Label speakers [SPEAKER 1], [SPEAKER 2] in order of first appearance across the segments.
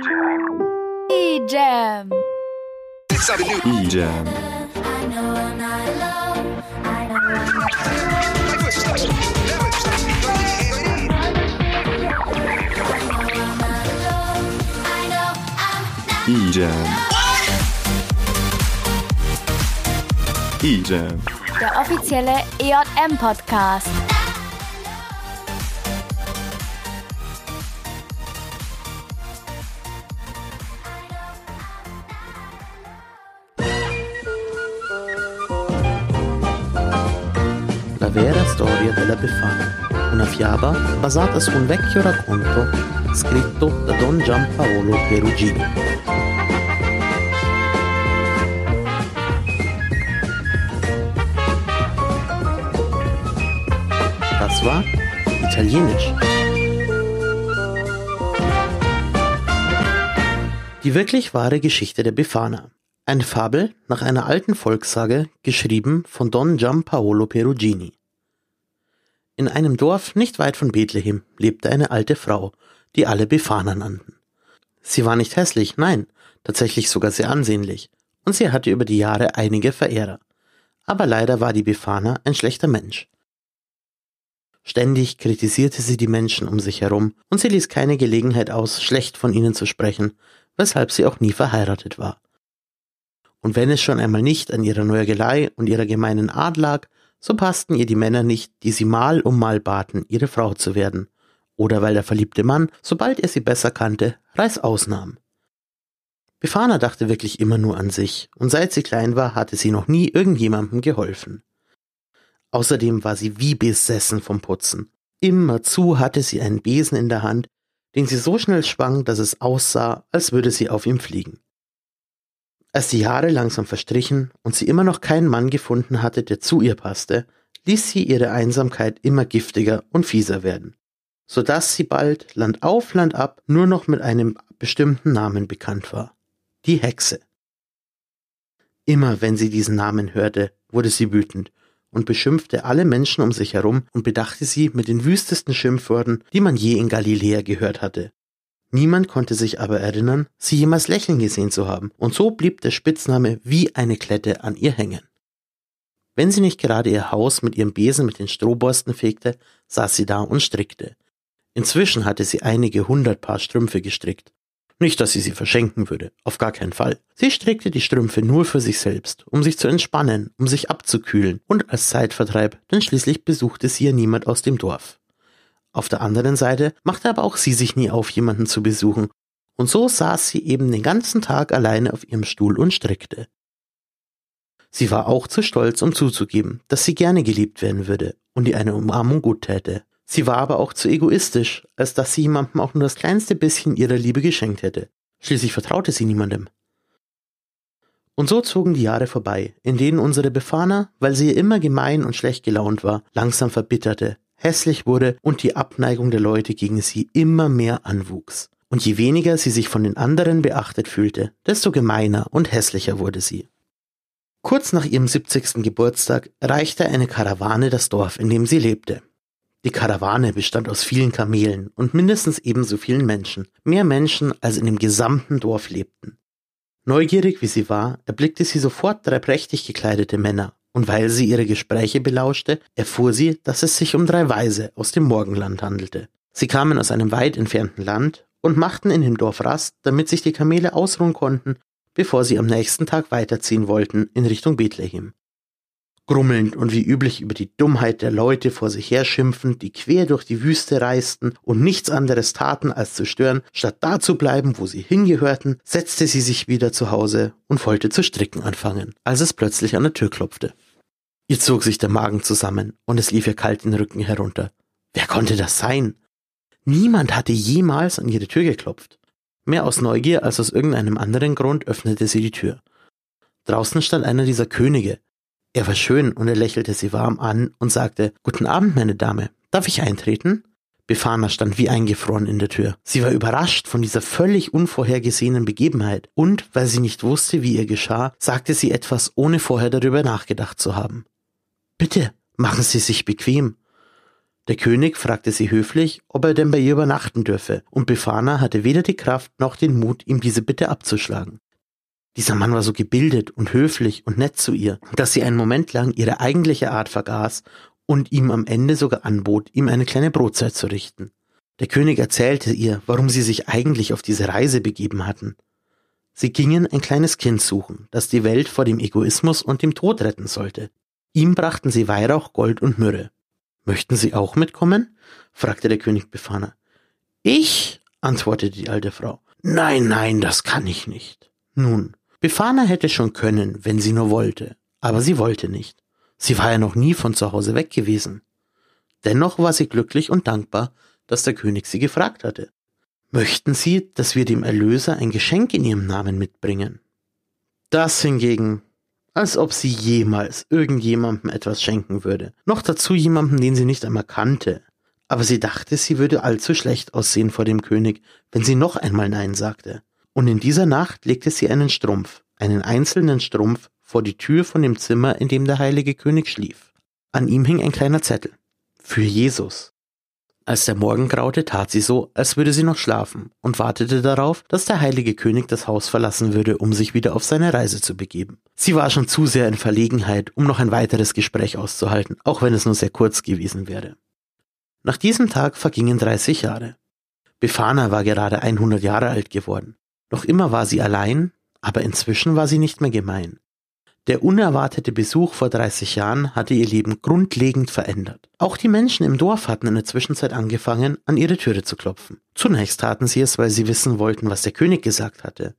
[SPEAKER 1] E-Jam.
[SPEAKER 2] E-Jam. E-Jam. E-Jam.
[SPEAKER 1] Der offizielle EJM-Podcast.
[SPEAKER 3] Storia della Befana, una fiaba basata su un vecchio racconto scritto da Don Giampaolo Perugini. Das war Italienisch. Die wirklich wahre Geschichte der Befana. Eine Fabel nach einer alten Volkssage, geschrieben von Don Giampaolo Perugini. In einem Dorf nicht weit von Bethlehem lebte eine alte Frau, die alle Befana nannten. Sie war nicht hässlich, nein, tatsächlich sogar sehr ansehnlich, und sie hatte über die Jahre einige Verehrer. Aber leider war die Befana ein schlechter Mensch. Ständig kritisierte sie die Menschen um sich herum, und sie ließ keine Gelegenheit aus, schlecht von ihnen zu sprechen, weshalb sie auch nie verheiratet war. Und wenn es schon einmal nicht an ihrer Nörgelei und ihrer gemeinen Art lag, so passten ihr die Männer nicht, die sie mal um mal baten, ihre Frau zu werden, oder weil der verliebte Mann, sobald er sie besser kannte, Reißaus nahm. Befana dachte wirklich immer nur an sich, und seit sie klein war, hatte sie noch nie irgendjemandem geholfen. Außerdem war sie wie besessen vom Putzen. Immerzu hatte sie einen Besen in der Hand, den sie so schnell schwang, dass es aussah, als würde sie auf ihm fliegen. Als die Jahre langsam verstrichen und sie immer noch keinen Mann gefunden hatte, der zu ihr passte, ließ sie ihre Einsamkeit immer giftiger und fieser werden, so dass sie bald Land auf Land ab nur noch mit einem bestimmten Namen bekannt war. Die Hexe. Immer wenn sie diesen Namen hörte, wurde sie wütend und beschimpfte alle Menschen um sich herum und bedachte sie mit den wüstesten Schimpfworten, die man je in Galiläa gehört hatte. Niemand konnte sich aber erinnern, sie jemals lächeln gesehen zu haben, und so blieb der Spitzname wie eine Klette an ihr hängen. Wenn sie nicht gerade ihr Haus mit ihrem Besen mit den Strohborsten fegte, saß sie da und strickte. Inzwischen hatte sie einige hundert Paar Strümpfe gestrickt. Nicht, dass sie sie verschenken würde, auf gar keinen Fall. Sie strickte die Strümpfe nur für sich selbst, um sich zu entspannen, um sich abzukühlen und als Zeitvertreib, denn schließlich besuchte sie ja niemand aus dem Dorf. Auf der anderen Seite machte aber auch sie sich nie auf, jemanden zu besuchen, und so saß sie eben den ganzen Tag alleine auf ihrem Stuhl und strickte. Sie war auch zu stolz, um zuzugeben, dass sie gerne geliebt werden würde und ihr eine Umarmung gut täte. Sie war aber auch zu egoistisch, als dass sie jemandem auch nur das kleinste bisschen ihrer Liebe geschenkt hätte. Schließlich vertraute sie niemandem. Und so zogen die Jahre vorbei, in denen unsere Befana, weil sie immer gemein und schlecht gelaunt war, langsam verbitterte, hässlich wurde und die Abneigung der Leute gegen sie immer mehr anwuchs. Und je weniger sie sich von den anderen beachtet fühlte, desto gemeiner und hässlicher wurde sie. Kurz nach ihrem 70. Geburtstag erreichte eine Karawane das Dorf, in dem sie lebte. Die Karawane bestand aus vielen Kamelen und mindestens ebenso vielen Menschen, mehr Menschen als in dem gesamten Dorf lebten. Neugierig wie sie war, erblickte sie sofort drei prächtig gekleidete Männer, und weil sie ihre Gespräche belauschte, erfuhr sie, dass es sich um drei Weise aus dem Morgenland handelte. Sie kamen aus einem weit entfernten Land und machten in dem Dorf Rast, damit sich die Kamele ausruhen konnten, bevor sie am nächsten Tag weiterziehen wollten in Richtung Bethlehem grummelnd und wie üblich über die Dummheit der Leute vor sich herschimpfend, die quer durch die Wüste reisten und nichts anderes taten, als zu stören, statt da zu bleiben, wo sie hingehörten, setzte sie sich wieder zu Hause und wollte zu stricken anfangen, als es plötzlich an der Tür klopfte. Ihr zog sich der Magen zusammen und es lief ihr kalt den Rücken herunter. Wer konnte das sein? Niemand hatte jemals an ihre Tür geklopft. Mehr aus Neugier als aus irgendeinem anderen Grund öffnete sie die Tür. Draußen stand einer dieser Könige, er war schön und er lächelte sie warm an und sagte, Guten Abend, meine Dame. Darf ich eintreten? Befana stand wie eingefroren in der Tür. Sie war überrascht von dieser völlig unvorhergesehenen Begebenheit und, weil sie nicht wusste, wie ihr geschah, sagte sie etwas, ohne vorher darüber nachgedacht zu haben. Bitte, machen Sie sich bequem. Der König fragte sie höflich, ob er denn bei ihr übernachten dürfe, und Befana hatte weder die Kraft noch den Mut, ihm diese Bitte abzuschlagen. Dieser Mann war so gebildet und höflich und nett zu ihr, dass sie einen Moment lang ihre eigentliche Art vergaß und ihm am Ende sogar anbot, ihm eine kleine Brotzeit zu richten. Der König erzählte ihr, warum sie sich eigentlich auf diese Reise begeben hatten. Sie gingen ein kleines Kind suchen, das die Welt vor dem Egoismus und dem Tod retten sollte. Ihm brachten sie Weihrauch, Gold und Myrrhe. Möchten Sie auch mitkommen? fragte der König Befana. Ich? antwortete die alte Frau. Nein, nein, das kann ich nicht. Nun, Befana hätte schon können, wenn sie nur wollte, aber sie wollte nicht. Sie war ja noch nie von zu Hause weg gewesen. Dennoch war sie glücklich und dankbar, dass der König sie gefragt hatte. Möchten Sie, dass wir dem Erlöser ein Geschenk in Ihrem Namen mitbringen? Das hingegen als ob sie jemals irgendjemandem etwas schenken würde. Noch dazu jemandem, den sie nicht einmal kannte. Aber sie dachte, sie würde allzu schlecht aussehen vor dem König, wenn sie noch einmal Nein sagte. Und in dieser Nacht legte sie einen Strumpf, einen einzelnen Strumpf, vor die Tür von dem Zimmer, in dem der heilige König schlief. An ihm hing ein kleiner Zettel. Für Jesus. Als der Morgen graute, tat sie so, als würde sie noch schlafen und wartete darauf, dass der heilige König das Haus verlassen würde, um sich wieder auf seine Reise zu begeben. Sie war schon zu sehr in Verlegenheit, um noch ein weiteres Gespräch auszuhalten, auch wenn es nur sehr kurz gewesen wäre. Nach diesem Tag vergingen 30 Jahre. Befana war gerade 100 Jahre alt geworden. Noch immer war sie allein, aber inzwischen war sie nicht mehr gemein. Der unerwartete Besuch vor 30 Jahren hatte ihr Leben grundlegend verändert. Auch die Menschen im Dorf hatten in der Zwischenzeit angefangen, an ihre Türe zu klopfen. Zunächst taten sie es, weil sie wissen wollten, was der König gesagt hatte.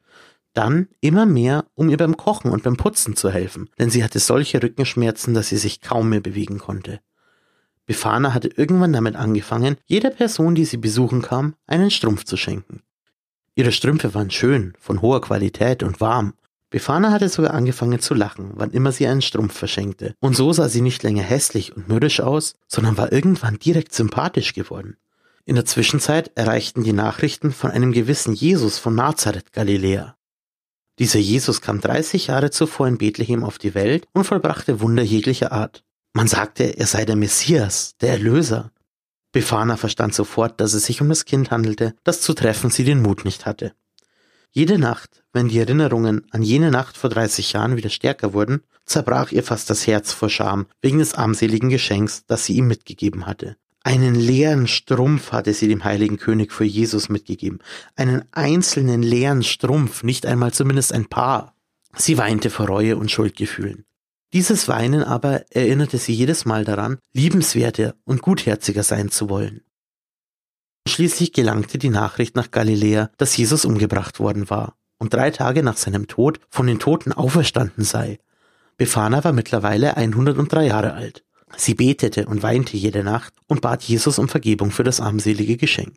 [SPEAKER 3] Dann immer mehr, um ihr beim Kochen und beim Putzen zu helfen, denn sie hatte solche Rückenschmerzen, dass sie sich kaum mehr bewegen konnte. Befana hatte irgendwann damit angefangen, jeder Person, die sie besuchen kam, einen Strumpf zu schenken. Ihre Strümpfe waren schön, von hoher Qualität und warm, Befana hatte sogar angefangen zu lachen, wann immer sie einen Strumpf verschenkte. Und so sah sie nicht länger hässlich und mürrisch aus, sondern war irgendwann direkt sympathisch geworden. In der Zwischenzeit erreichten die Nachrichten von einem gewissen Jesus von Nazareth, Galiläa. Dieser Jesus kam 30 Jahre zuvor in Bethlehem auf die Welt und vollbrachte Wunder jeglicher Art. Man sagte, er sei der Messias, der Erlöser. Befana verstand sofort, dass es sich um das Kind handelte, das zu treffen sie den Mut nicht hatte. Jede Nacht, wenn die Erinnerungen an jene Nacht vor 30 Jahren wieder stärker wurden, zerbrach ihr fast das Herz vor Scham wegen des armseligen Geschenks, das sie ihm mitgegeben hatte. Einen leeren Strumpf hatte sie dem heiligen König für Jesus mitgegeben. Einen einzelnen leeren Strumpf, nicht einmal zumindest ein paar. Sie weinte vor Reue und Schuldgefühlen. Dieses Weinen aber erinnerte sie jedes Mal daran, liebenswerter und gutherziger sein zu wollen. Schließlich gelangte die Nachricht nach Galiläa, dass Jesus umgebracht worden war und drei Tage nach seinem Tod von den Toten auferstanden sei. Befana war mittlerweile 103 Jahre alt. Sie betete und weinte jede Nacht und bat Jesus um Vergebung für das armselige Geschenk.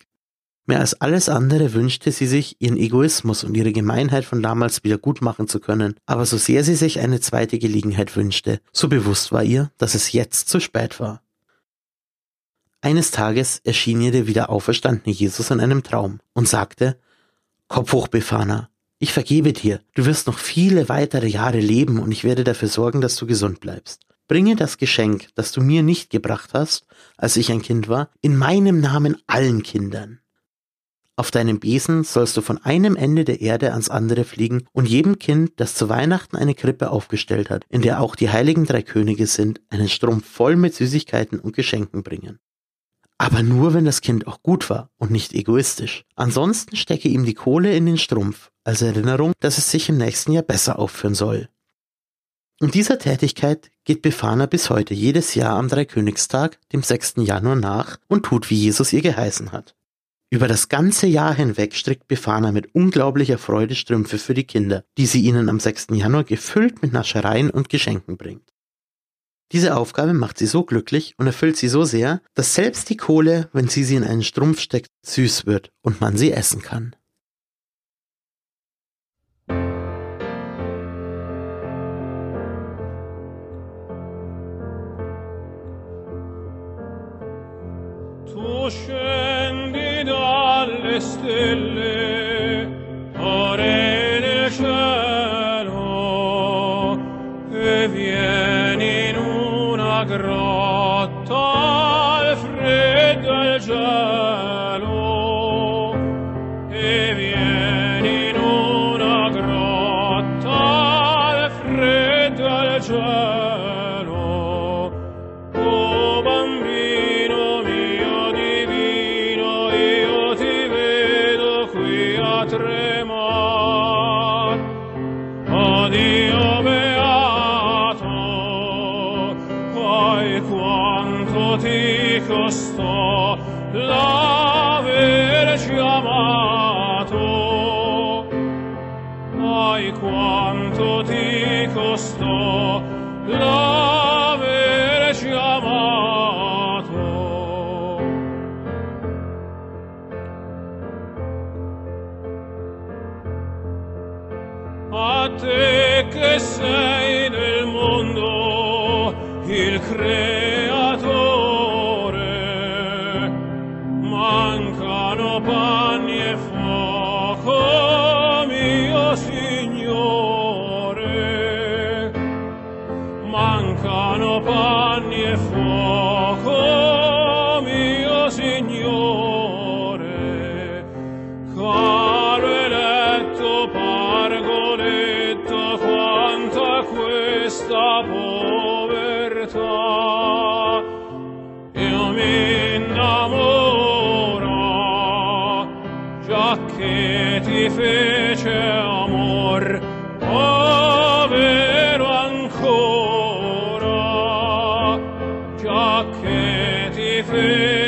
[SPEAKER 3] Mehr als alles andere wünschte sie sich, ihren Egoismus und ihre Gemeinheit von damals wieder gut machen zu können, aber so sehr sie sich eine zweite Gelegenheit wünschte, so bewusst war ihr, dass es jetzt zu spät war. Eines Tages erschien ihr der wieder auferstandene Jesus in einem Traum und sagte, Kopf hoch, Befana, ich vergebe dir, du wirst noch viele weitere Jahre leben und ich werde dafür sorgen, dass du gesund bleibst. Bringe das Geschenk, das du mir nicht gebracht hast, als ich ein Kind war, in meinem Namen allen Kindern. Auf deinem Besen sollst du von einem Ende der Erde ans andere fliegen und jedem Kind, das zu Weihnachten eine Krippe aufgestellt hat, in der auch die heiligen drei Könige sind, einen Strumpf voll mit Süßigkeiten und Geschenken bringen. Aber nur, wenn das Kind auch gut war und nicht egoistisch. Ansonsten stecke ihm die Kohle in den Strumpf, als Erinnerung, dass es sich im nächsten Jahr besser aufführen soll. Und dieser Tätigkeit geht Befana bis heute jedes Jahr am Dreikönigstag, dem 6. Januar nach und tut, wie Jesus ihr geheißen hat. Über das ganze Jahr hinweg strickt Befana mit unglaublicher Freude Strümpfe für die Kinder, die sie ihnen am 6. Januar gefüllt mit Naschereien und Geschenken bringt. Diese Aufgabe macht sie so glücklich und erfüllt sie so sehr, dass selbst die Kohle, wenn sie sie in einen Strumpf steckt, süß wird und man sie essen kann.
[SPEAKER 2] Tu scendi dalle stelle, il creatore. Mancano panni e fuoco mio signore. Mancano panni e fuoco mio signore. Caro eletto pargoletto quanta questa porta faith.